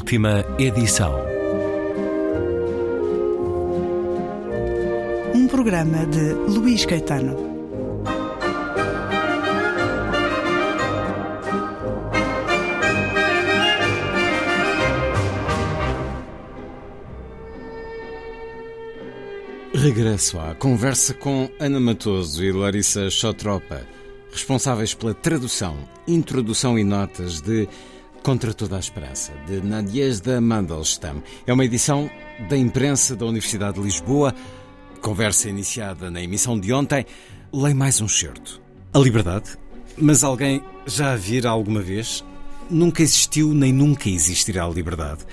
Última edição. Um programa de Luís Caetano. Regresso à conversa com Ana Matoso e Larissa Chotropa, responsáveis pela tradução, introdução e notas de Contra Toda a Esperança, de Nadiezda Mandelstam. É uma edição da imprensa da Universidade de Lisboa. Conversa iniciada na emissão de ontem. Leio mais um certo. A liberdade? Mas alguém já a vira alguma vez? Nunca existiu nem nunca existirá a liberdade.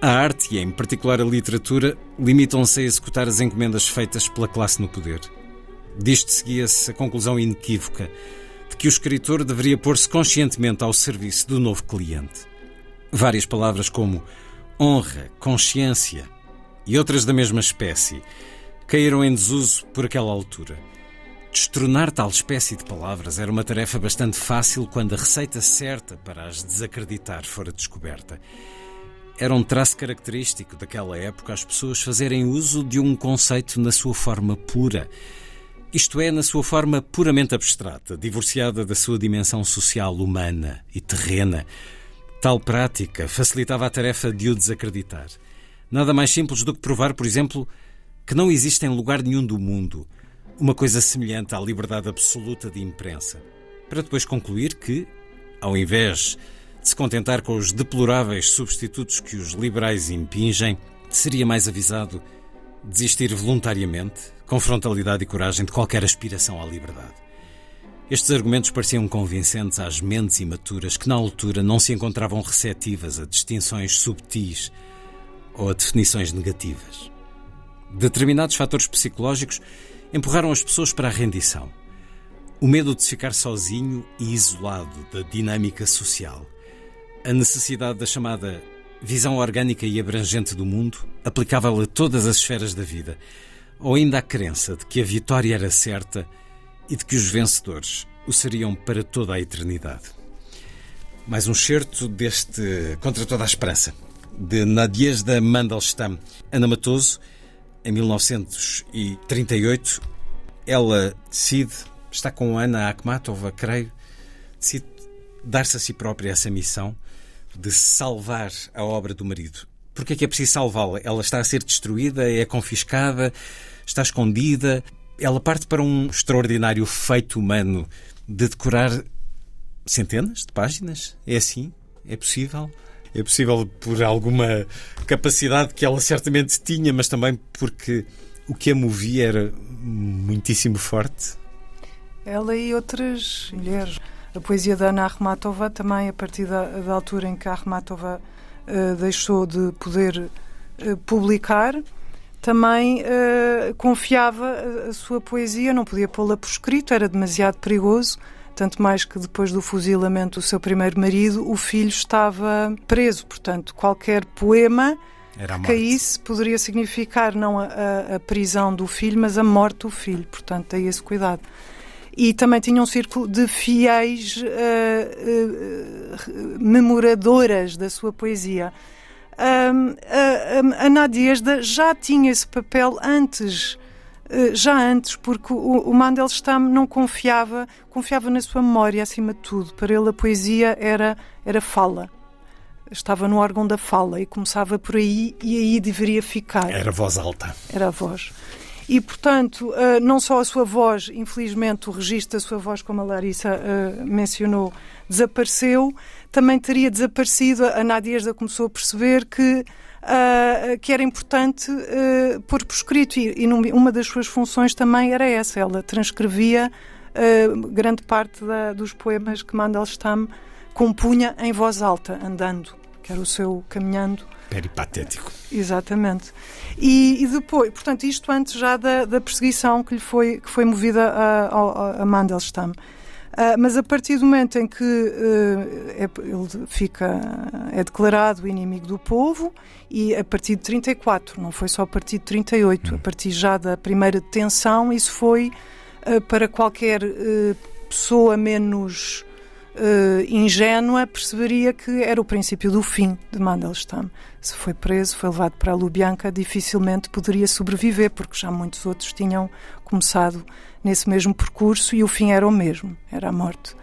A arte, e em particular a literatura, limitam-se a executar as encomendas feitas pela classe no poder. Disto seguia-se a conclusão inequívoca de que o escritor deveria pôr-se conscientemente ao serviço do novo cliente. Várias palavras como honra, consciência e outras da mesma espécie caíram em desuso por aquela altura. Destronar tal espécie de palavras era uma tarefa bastante fácil quando a receita certa para as desacreditar fora descoberta. Era um traço característico daquela época as pessoas fazerem uso de um conceito na sua forma pura, isto é, na sua forma puramente abstrata, divorciada da sua dimensão social humana e terrena. Tal prática facilitava a tarefa de o desacreditar. Nada mais simples do que provar, por exemplo, que não existe em lugar nenhum do mundo uma coisa semelhante à liberdade absoluta de imprensa, para depois concluir que, ao invés de se contentar com os deploráveis substitutos que os liberais impingem, seria mais avisado desistir voluntariamente, com frontalidade e coragem, de qualquer aspiração à liberdade. Estes argumentos pareciam convincentes às mentes imaturas que, na altura, não se encontravam receptivas a distinções subtis ou a definições negativas. Determinados fatores psicológicos empurraram as pessoas para a rendição. O medo de ficar sozinho e isolado da dinâmica social. A necessidade da chamada visão orgânica e abrangente do mundo, aplicável a todas as esferas da vida, ou ainda a crença de que a vitória era certa e de que os vencedores o seriam para toda a eternidade. Mais um certo deste Contra Toda a Esperança, de Nadiezda Mandelstam. Ana Matoso, em 1938, ela decide, está com Ana Akhmatova, creio, decide dar-se a si própria essa missão de salvar a obra do marido. Porque é que é preciso salvá-la? Ela está a ser destruída, é confiscada, está escondida. Ela parte para um extraordinário feito humano de decorar centenas de páginas. É assim? É possível? É possível por alguma capacidade que ela certamente tinha, mas também porque o que a movia era muitíssimo forte. Ela e outras mulheres. A poesia da Ana Armatova também, a partir da, da altura em que a Armatova uh, deixou de poder uh, publicar, também uh, confiava a, a, sua poesia, não podia pô-la por escrito, era demasiado perigoso. Tanto mais que depois do fuzilamento do seu primeiro marido, o filho estava preso. Portanto, qualquer poema que caísse poderia significar não a, a, a prisão do filho, mas a morte do filho. Portanto, tem esse cuidado e também tinha um círculo de fiéis uh, uh, memoradoras da sua poesia. Um, a, a Nadiezda já tinha esse papel antes, já antes, porque o, o Mandelstam não confiava, confiava na sua memória acima de tudo. Para ele a poesia era, era fala. Estava no órgão da fala e começava por aí e aí deveria ficar. Era voz alta. Era a voz. E, portanto, uh, não só a sua voz, infelizmente, o registro da sua voz, como a Larissa uh, mencionou, desapareceu, também teria desaparecido. A Nadiezda começou a perceber que, uh, que era importante pôr por escrito, e, e uma das suas funções também era essa. Ela transcrevia grande parte da, dos poemas que Mandelstam compunha em voz alta, andando, que era o seu caminhando Peripatético. Exatamente. E, e, depois, portanto, isto antes já da, da perseguição que lhe foi, que foi movida a, a, a Mandelstam. Uh, mas a partir do momento em que uh, é, ele fica, é declarado inimigo do povo, e a partir de 34, não foi só a partir de 38, hum. a partir já da primeira detenção, isso foi uh, para qualquer pessoa menos uh, ingênua, perceberia que era o princípio do fim de Mandelstam. Se foi preso, foi levado para a Lubyanka, dificilmente poderia sobreviver, porque já muitos outros tinham começado nesse mesmo percurso e o fim era o mesmo, era a morte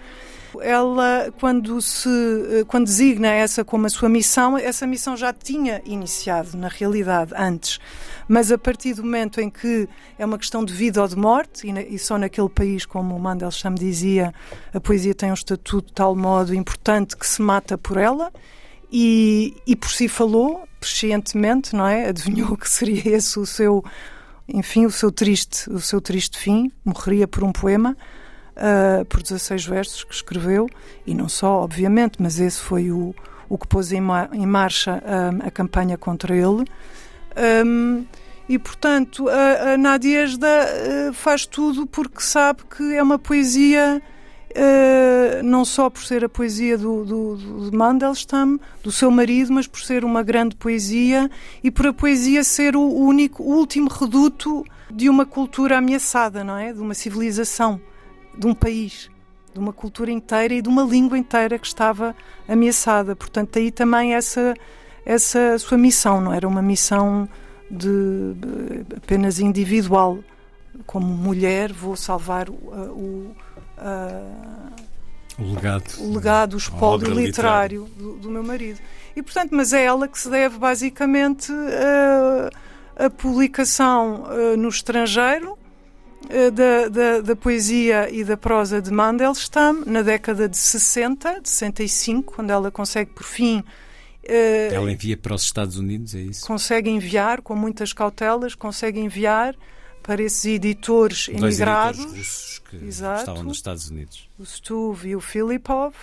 ela, quando, se, eh, quando designa essa como a sua missão, essa missão já tinha iniciado, na realidade, antes. Mas a partir do momento em que é uma questão de vida ou de morte, e, e só naquele país, como o Mandelstam dizia, a poesia tem um estatuto de tal modo importante que se mata por ela, e, e por si falou, prescientemente, não é? Adivinhou que seria esse o seu, enfim, o seu triste, o seu triste fim, morreria por um poema uh, por 16 versos que escreveu, e não só, obviamente, mas esse foi o, o que pôs em, ma em marcha um, a campanha contra ele. Um, e, portanto, a, a uh, faz tudo porque sabe que é uma poesia, uh, não só por ser a poesia do, do, de Mandelstam, do seu marido, mas por ser uma grande poesia e por a poesia ser o único, o último reduto de uma cultura ameaçada, não é? De uma civilização de um país, de uma cultura inteira e de uma língua inteira que estava ameaçada. Portanto, aí também essa essa sua missão não era uma missão de, apenas individual. Como mulher, vou salvar o, o, o legado, o legado, o espólio literário do, do, meu marido. E portanto, mas é ela que se deve basicamente a, a publicação no estrangeiro eh, da, da, da, poesia e da prosa de Mandelstam na década de 60, de 65, quando ela consegue por fim. Uh, ela envia para os Estados Unidos, é isso? Consegue enviar, com muitas cautelas, consegue enviar para esses editores Dois emigrados. Editores russos que Exato, estavam nos Estados Unidos. O Stuve e o Filipov.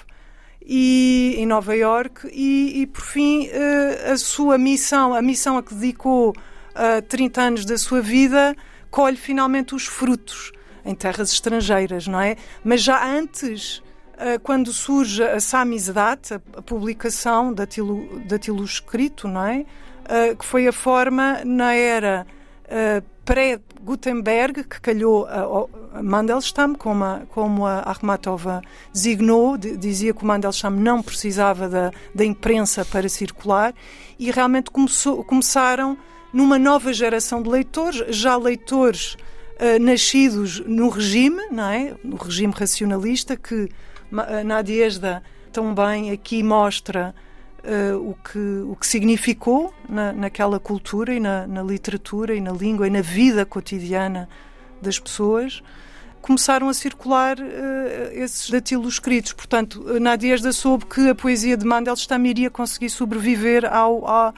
E, em Nova York e, e por fim uh, a sua missão, a missão a que dedicou uh, 30 anos da sua vida colhe finalmente os frutos em terras estrangeiras, não é? Mas já antes, eh, quando surge a Samizdat, a publicação daquilo escrito, não é? Eh, que foi a forma na era eh, pré-Gutenberg, que calhou a Mandelstam, como a, como a Akhmatova designou, dizia que o Mandelstam não precisava da, da imprensa para circular, e realmente começou, começaram numa nova geração de leitores, já leitores uh, nascidos no regime, não é? no regime racionalista, que uh, Nadiesda também aqui mostra uh, o, que, o que significou na, naquela cultura e na, na, literatura e na língua e na vida cotidiana das pessoas. Começaram a circular uh, esses datilos escritos. Portanto, Nadiesda soube que a poesia de Mandelstam iria conseguir sobreviver ao, ao,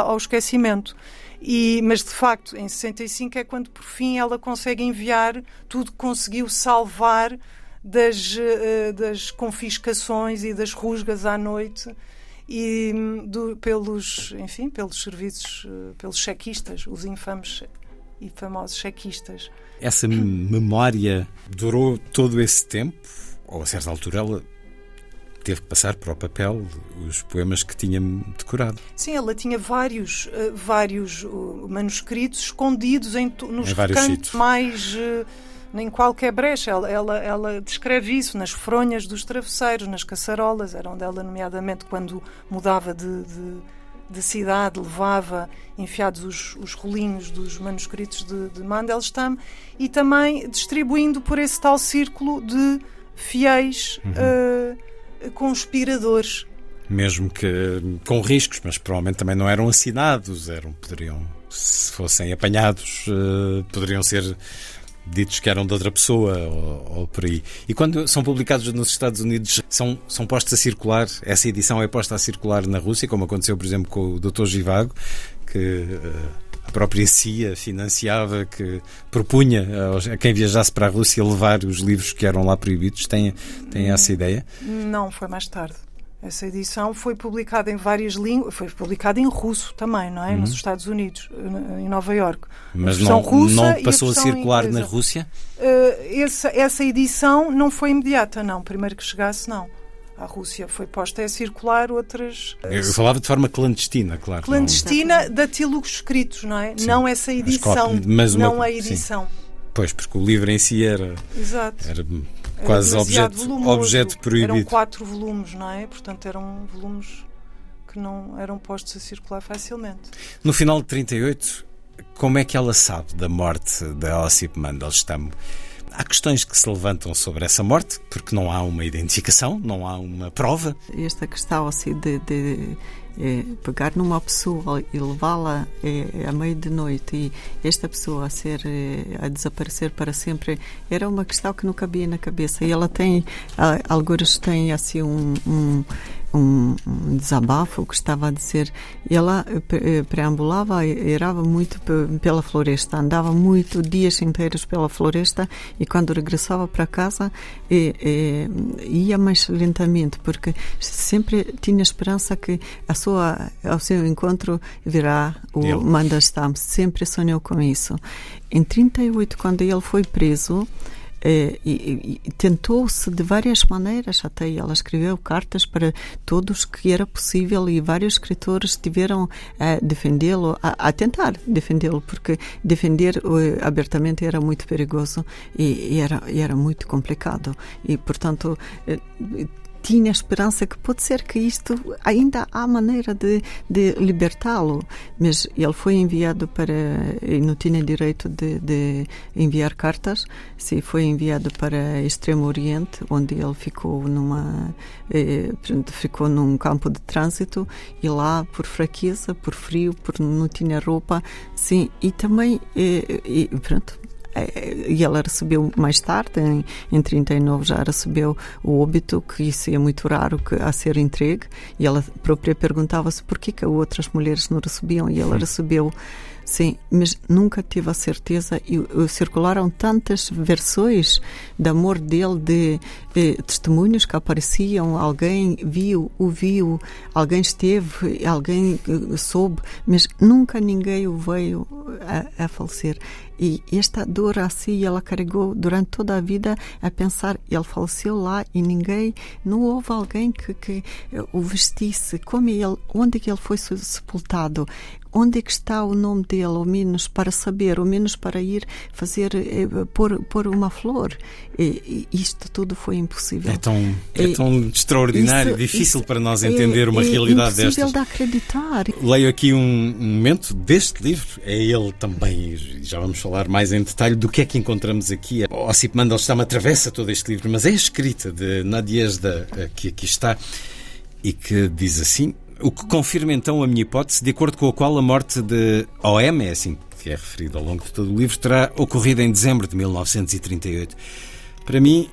ao esquecimento. E, mas de facto, em 65 é quando por fim ela consegue enviar tudo que conseguiu salvar das, uh, das confiscações e das rusgas à noite e do, pelos, enfim, pelos serviços, uh, pelos chequistas, os infames e famosos chequistas. Essa memória durou todo esse tempo? Ou a certa altura ela teve que passar para o papel os poemas que tinha decorado. Sim, ela tinha vários, uh, vários uh, manuscritos escondidos em, nos em cantos mais. Uh, em qualquer brecha. Ela, ela, ela, descreve isso nas fronhas dos travesseiros, nas caçarolas, era onde ela, nomeadamente, quando mudava de, de, de cidade, levava enfiados os, os rolinhos dos manuscritos de, de Mandelstam e também distribuindo por esse tal círculo de fiéis. Uhum conspiradores. Mesmo que com riscos, mas provavelmente também não eram assinados, eram, poderiam, se fossem apanhados, uh, poderiam ser ditos que eram de outra pessoa ou, ou, por aí. E quando são publicados nos Estados Unidos, são, são postos a circular, essa edição é posta a circular na Rússia, como aconteceu, por exemplo, com o Dr. Givago, que uh, a própria CIA financiava, que propunha a quem viajasse para a Rússia levar os livros que eram lá proibidos. Tem, tem essa ideia? Não, foi mais tarde. Essa edição foi publicada em várias línguas, foi publicada em russo também, não é? Uhum. Nos Estados Unidos, em Nova York. Mas não, não passou a, a circular inglesa. na Rússia? Uh, essa, essa edição não foi imediata, não. Primeiro que chegasse, não a Rússia foi posta a circular outras. Eu falava de forma clandestina, claro. Clandestina não... datilogos escritos, não é? Sim. Não essa edição, mas uma... não a edição. Sim. Pois, porque o livro em si era. Exato. Era Quase objeto, objeto proibido. Eram quatro volumes, não é? Portanto, eram volumes que não eram postos a circular facilmente. No final de 38, como é que ela sabe da morte da Ossip Mandelstam? Há questões que se levantam sobre essa morte, porque não há uma identificação, não há uma prova. Esta questão assim de, de é, pegar numa pessoa e levá-la é, à meia de noite e esta pessoa a ser é, a desaparecer para sempre era uma questão que não cabia na cabeça e ela tem alguns têm assim um, um um, desabafo que estava a dizer. Ela eh, preambulava, erava muito pela floresta, andava muito dias inteiros pela floresta e quando regressava para casa e, e, ia mais lentamente porque sempre tinha esperança que a sua, ao seu encontro virá o Mandelstam. Sempre sonhou com isso. Em 38, quando ele foi preso, eh, e, e tentou-se de várias maneiras, até ela escreveu cartas para todos que era possível e vários escritores tiveram a defendê-lo, a, a, tentar defendê-lo, porque defender uh, abertamente era muito perigoso e, e, era, e era muito complicado. E, portanto, uh, tinha esperança que pode ser que isto ainda há maneira de, de libertá-lo, mas ele foi enviado para e não tinha direito de, de enviar cartas, se foi enviado para Extremo Oriente, onde ele ficou numa eh, ficou num campo de trânsito e lá por fraqueza, por frio, por não tinha roupa, sim, e também eh, e, pronto e ela recebeu mais tarde, em, em 39 já recebeu o óbito, que isso é muito raro que, a ser entregue, e ela própria perguntava-se por que, que outras mulheres não recebiam, e ela recebeu Sim, mas nunca tive a certeza. E, e circularam tantas versões de amor dele, de, de, testemunhos que apareciam, alguém viu, o viu, alguém esteve, alguém eh, soube, mas nunca ninguém o veio a, a falecer. E esta dor assim ela carregou durante toda a vida a pensar, ele faleceu lá e ninguém, não houve alguém que, que o vestisse, como ele, onde que ele foi sepultado, onde é que está o nome dele, ao menos para saber, ao menos para ir fazer, eh, pôr, pôr uma flor. E, isto tudo foi impossível. É tão, é tão extraordinário, isso, difícil isso para nós entender é, uma é realidade destas. É impossível de acreditar. Leio aqui um momento deste livro, é ele também, já vamos falar mais em detalhe do que é que encontramos aqui. Ossip Mandelstam atravessa todo este livro, mas é a escrita de Nadiezda eh, que aqui está e que diz assim: o que confirma então a minha hipótese, de acordo com a qual a morte de OM, é assim que é referido ao longo de todo o livro, terá ocorrido em dezembro de 1938. Para mim,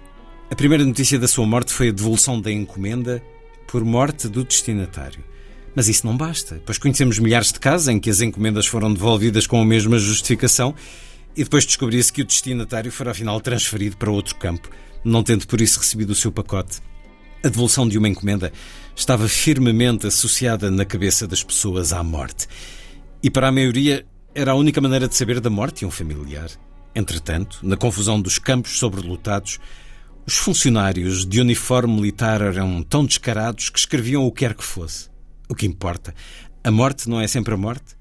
a primeira notícia da sua morte foi a devolução da encomenda por morte do destinatário. Mas isso não basta, pois conhecemos milhares de casos em que as encomendas foram devolvidas com a mesma justificação e depois descobria-se que o destinatário fora afinal transferido para outro campo, não tendo por isso recebido o seu pacote. A devolução de uma encomenda estava firmemente associada na cabeça das pessoas à morte. E para a maioria era a única maneira de saber da morte de um familiar. Entretanto, na confusão dos campos sobrelotados, os funcionários de uniforme militar eram tão descarados que escreviam o que quer que fosse. O que importa, a morte não é sempre a morte.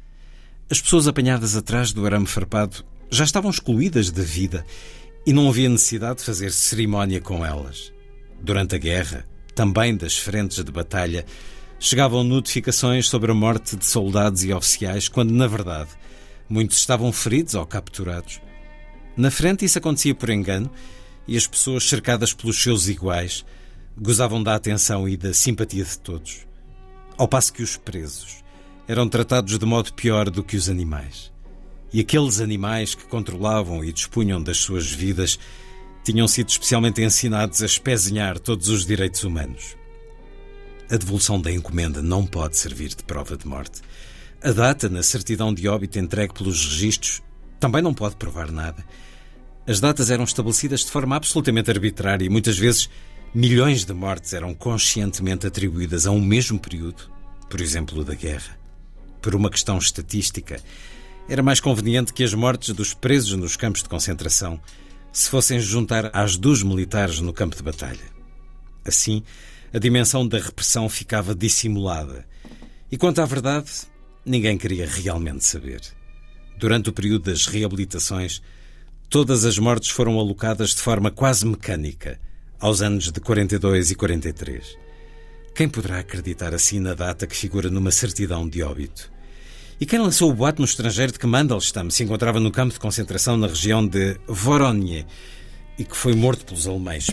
As pessoas apanhadas atrás do arame farpado já estavam excluídas da vida e não havia necessidade de fazer cerimónia com elas. Durante a guerra, também das frentes de batalha, chegavam notificações sobre a morte de soldados e oficiais, quando, na verdade, muitos estavam feridos ou capturados. Na frente, isso acontecia por engano e as pessoas, cercadas pelos seus iguais, gozavam da atenção e da simpatia de todos. Ao passo que os presos eram tratados de modo pior do que os animais. E aqueles animais que controlavam e dispunham das suas vidas tinham sido especialmente ensinados a espezinhar todos os direitos humanos. A devolução da encomenda não pode servir de prova de morte. A data na certidão de óbito entregue pelos registros também não pode provar nada. As datas eram estabelecidas de forma absolutamente arbitrária e muitas vezes milhões de mortes eram conscientemente atribuídas a um mesmo período, por exemplo, da guerra. Por uma questão estatística, era mais conveniente que as mortes dos presos nos campos de concentração se fossem juntar às dos militares no campo de batalha. Assim, a dimensão da repressão ficava dissimulada. E quanto à verdade, ninguém queria realmente saber. Durante o período das reabilitações, todas as mortes foram alocadas de forma quase mecânica aos anos de 42 e 43. Quem poderá acreditar assim na data que figura numa certidão de óbito? E quem lançou o boato no estrangeiro de que Mandelstam se encontrava no campo de concentração na região de Voronezh e que foi morto pelos alemães?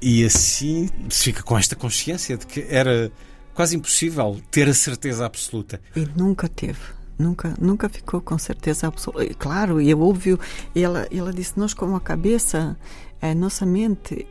E assim se fica com esta consciência de que era quase impossível ter a certeza absoluta. E nunca teve. Nunca, nunca ficou com certeza absoluta. Claro, e é óbvio, ela, ela disse: Nós, com a cabeça, a nossa mente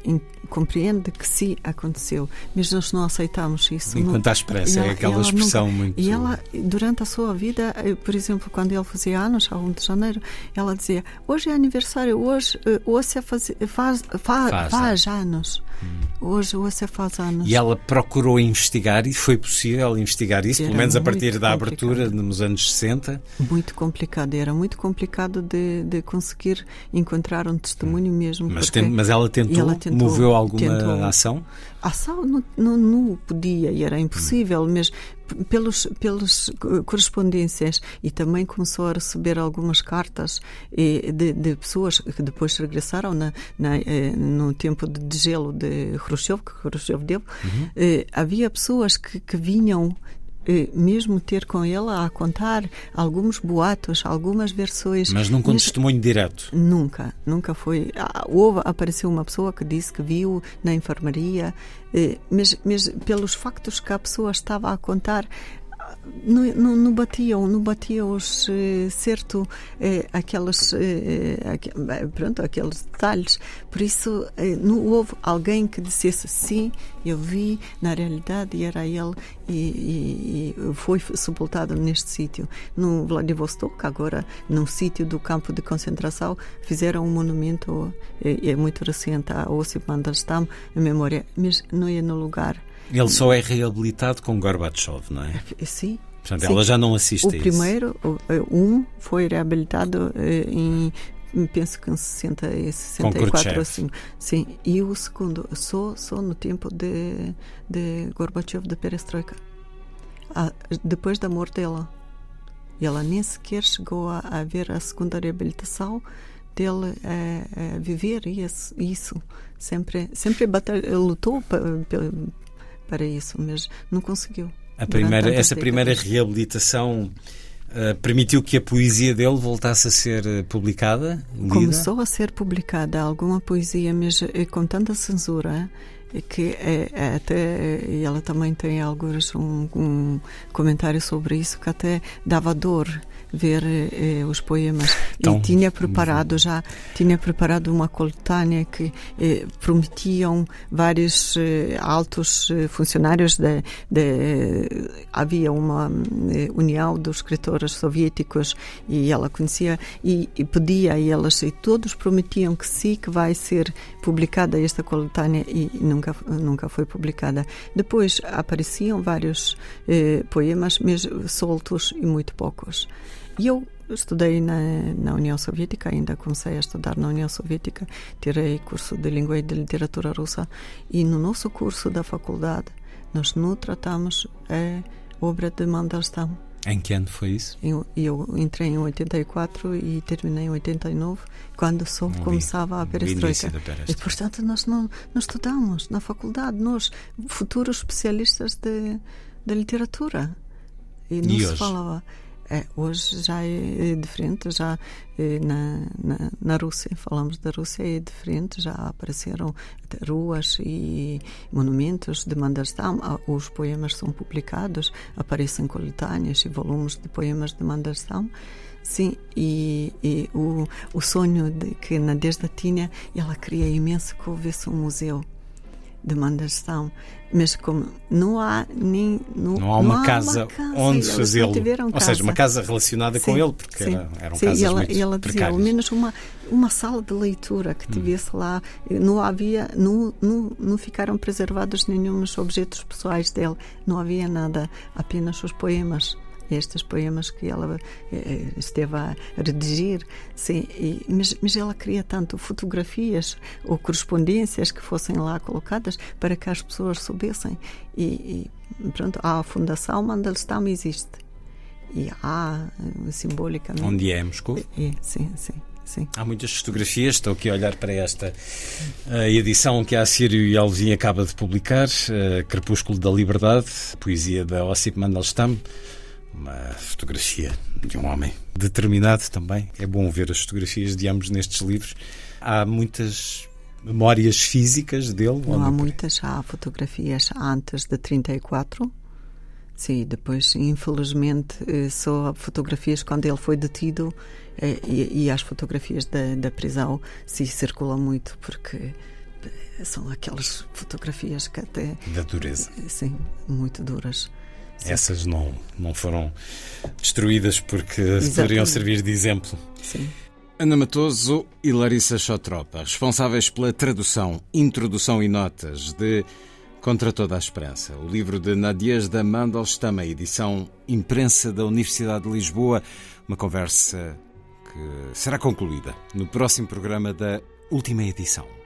compreende que sim aconteceu, mas nós não aceitamos isso. Enquanto não, esperança, é aquela expressão nunca, muito. E ela, durante a sua vida, por exemplo, quando ele fazia anos, a 1 de janeiro, ela dizia: Hoje é aniversário, hoje, eh, hoje faz, faz, faz, faz, faz anos. Hum. Hoje, hoje faz anos. E ela procurou investigar e foi possível investigar isso, era pelo menos a partir da abertura nos anos 60? Muito complicado, era muito complicado de, de conseguir encontrar um testemunho mesmo. Mas, tem, mas ela, tentou, ela tentou, moveu alguma tentou, ação? Ação não, não, não podia e era impossível, mas pelos, pelas correspondências e também começou a receber algumas cartas de, de pessoas que depois regressaram na, na, eh, no tempo de gelo de Khrushchev, que Khrushchev deu. Uhum. Havia pessoas que, que vinham mesmo ter com ele a contar alguns boatos, algumas versões. Mas nunca um testemunho direto? Nunca, nunca foi. Ah, houve, apareceu uma pessoa que disse que viu na enfermaria, eh, mas, mas pelos factos que a pessoa estava a contar, não, batiam, não batiam os, eh, certo eh, aquelas, eh, eh pronto, aqueles detalhes. Por isso, eh, não houve alguém que dissesse sim, eu vi, na realidade era ele e, e, e foi sepultado neste sítio. No Vladivostok, agora, no sítio do campo de concentração, fizeram um monumento, é, é muito recente, a Osip Mandelstam, em memória, mas não é no lugar ele só é reabilitado com Gorbachev, não é? Sim. Portanto, ela já não assiste o a isso. primeiro, eh, um, foi reabilitado eh, em penso que em 60 e 64 assim. Sim, e o segundo só só no tempo de de Gorbachev de Perestroika. Ah, depois da morte dela. Ela nem sequer chegou a, a ver a segunda reabilitação dele a, a viver isso, isso. Sempre sempre batalha, lutou para isso, mas não conseguiu. A primeira, essa primeira reabilitação uh, permitiu que a poesia dele voltasse a ser uh, publicada? Lida? Começou a ser publicada alguma poesia, mas uh, com tanta censura que é, é até ela também tem alguns um, um comentário sobre isso que até dava dor ver eh, os poemas. Então, e tinha preparado já tinha preparado uma coletânea que eh, prometiam vários eh, altos eh, funcionários de, de havia uma eh, união dos escritores soviéticos e ela conhecia e, e pedia e elas e todos prometiam que sim que vai ser publicada esta coletânea e nunca nunca foi publicada. Depois apareciam vários eh, poemas mesmo soltos e muito poucos e eu estudei na, na União Soviética, ainda comecei a estudar na União Soviética, tirei curso de língua e de literatura russa e no nosso curso da faculdade nós não tratamos a obra de Mandelstam. Em que ano foi isso? Eu, eu entrei em 84 e terminei em 89, quando só no começava a perestroika. E, portanto, nós não, não estudamos na faculdade, nós, futuros especialistas de, de literatura. E não e se hoje? falava. É, hoje já é, é diferente, já é, na, na, na, Rússia, falamos da Rússia, é diferente, já apareceram ruas e monumentos de Mandelstam, ah, os poemas são publicados, aparecem coletâneas e volumes de poemas de Mandelstam. Sim, e, e o, o sonho de, que Nadezhda tinha, ela queria imenso que houvesse um museu demandas estão, mas como não há nem não, não há uma, não casa, há uma casa onde fazê-lo, ou seja, uma casa. relacionada sim, com ele, porque sim, era, eram sim, casas e ela, muito ela dizia, ao menos uma uma sala de leitura que hum. tivesse hum. lá, não havia, não, não, não ficaram preservados nenhum objetos pessoais dele, não havia nada, apenas os poemas estes poemas que ela eh, esteve a redigir, sim, e, mas, mas ela queria tanto fotografias ou correspondências que fossem lá colocadas para que as pessoas soubessem. E, e pronto, a Fundação Mandelstam existe. E há, simbolicamente. Onde é Moscou? É, sim, sim. Sim. Há muitas fotografias, estou aqui a olhar para esta edição que a Sírio e Alvim acaba de publicar, Crepúsculo da Liberdade, poesia da Ossip Mandelstam, uma fotografia de um homem determinado também. É bom ver as fotografias de ambos nestes livros. Há muitas memórias físicas dele? Não há muitas, há fotografias antes de 34. Sim, depois, infelizmente, eh, só fotografias quando ele foi detido eh, e, e as fotografias da, da prisão se circulam muito porque eh, são aquelas fotografias que até. Da dureza. Sim, muito duras. Sim. Essas não, não foram destruídas porque Exatamente. poderiam servir de exemplo. Sim. Ana Matoso e Larissa Chotropa, responsáveis pela tradução, introdução e notas de Contra Toda a Esperança, o livro de Nadias da Mandelstam, edição imprensa da Universidade de Lisboa, uma conversa que será concluída no próximo programa da última edição.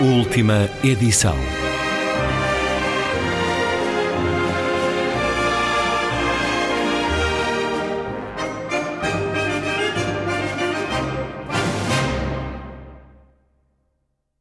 Última edição.